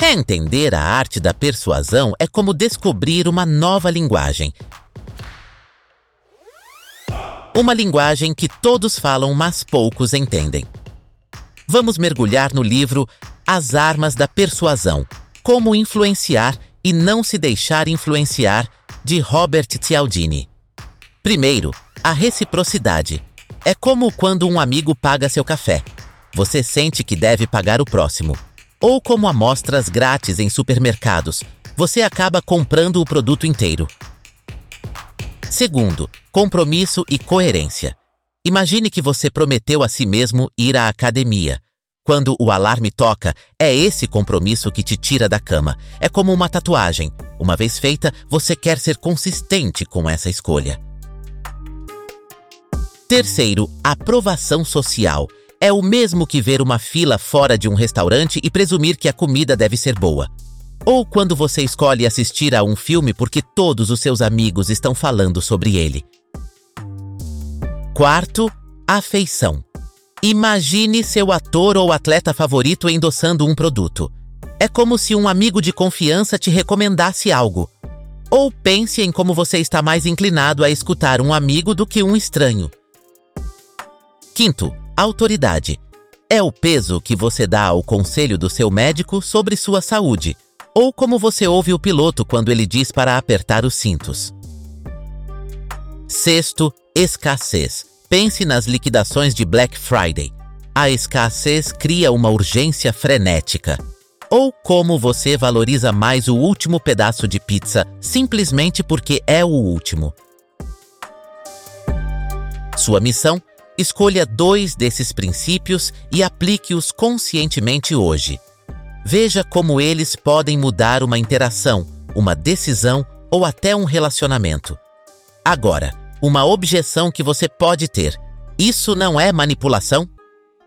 Reentender a arte da persuasão é como descobrir uma nova linguagem. Uma linguagem que todos falam, mas poucos entendem. Vamos mergulhar no livro As Armas da Persuasão: Como Influenciar e Não Se Deixar Influenciar, de Robert Cialdini. Primeiro, a reciprocidade. É como quando um amigo paga seu café. Você sente que deve pagar o próximo ou como amostras grátis em supermercados, você acaba comprando o produto inteiro. Segundo, compromisso e coerência. Imagine que você prometeu a si mesmo ir à academia. Quando o alarme toca, é esse compromisso que te tira da cama. É como uma tatuagem. Uma vez feita, você quer ser consistente com essa escolha. Terceiro, aprovação social é o mesmo que ver uma fila fora de um restaurante e presumir que a comida deve ser boa. Ou quando você escolhe assistir a um filme porque todos os seus amigos estão falando sobre ele. Quarto, afeição. Imagine seu ator ou atleta favorito endossando um produto. É como se um amigo de confiança te recomendasse algo. Ou pense em como você está mais inclinado a escutar um amigo do que um estranho. Quinto, Autoridade. É o peso que você dá ao conselho do seu médico sobre sua saúde, ou como você ouve o piloto quando ele diz para apertar os cintos. Sexto, escassez. Pense nas liquidações de Black Friday. A escassez cria uma urgência frenética. Ou como você valoriza mais o último pedaço de pizza simplesmente porque é o último. Sua missão Escolha dois desses princípios e aplique-os conscientemente hoje. Veja como eles podem mudar uma interação, uma decisão ou até um relacionamento. Agora, uma objeção que você pode ter: isso não é manipulação?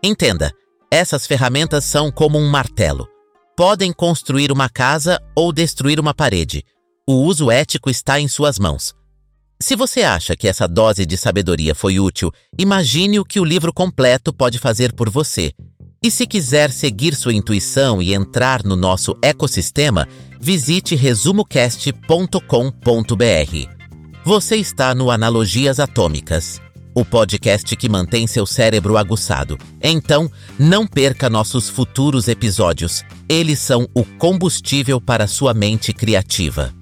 Entenda, essas ferramentas são como um martelo. Podem construir uma casa ou destruir uma parede. O uso ético está em suas mãos. Se você acha que essa dose de sabedoria foi útil, imagine o que o livro completo pode fazer por você. E se quiser seguir sua intuição e entrar no nosso ecossistema, visite resumocast.com.br. Você está no Analogias Atômicas, o podcast que mantém seu cérebro aguçado. Então, não perca nossos futuros episódios. Eles são o combustível para sua mente criativa.